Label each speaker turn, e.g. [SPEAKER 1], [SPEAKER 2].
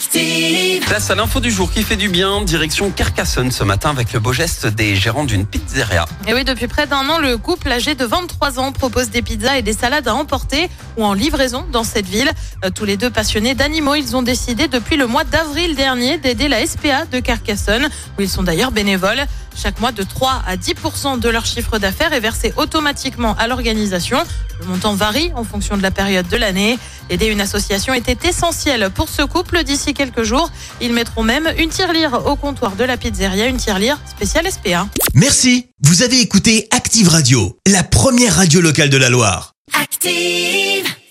[SPEAKER 1] Active.
[SPEAKER 2] Place à l'info du jour qui fait du bien, direction Carcassonne ce matin avec le beau geste des gérants d'une pizzeria.
[SPEAKER 3] Et oui, depuis près d'un an, le couple âgé de 23 ans propose des pizzas et des salades à emporter ou en livraison dans cette ville. Euh, Tous les deux passionnés d'animaux, ils ont décidé depuis le mois d'avril dernier d'aider la SPA de Carcassonne, où ils sont d'ailleurs bénévoles. Chaque mois, de 3 à 10% de leur chiffre d'affaires est versé automatiquement à l'organisation. Le montant varie en fonction de la période de l'année. Aider une association était essentiel pour ce couple. D'ici quelques jours, ils mettront même une tirelire au comptoir de la pizzeria, une tirelire spéciale SPA.
[SPEAKER 4] Merci, vous avez écouté Active Radio, la première radio locale de la Loire.
[SPEAKER 1] Active.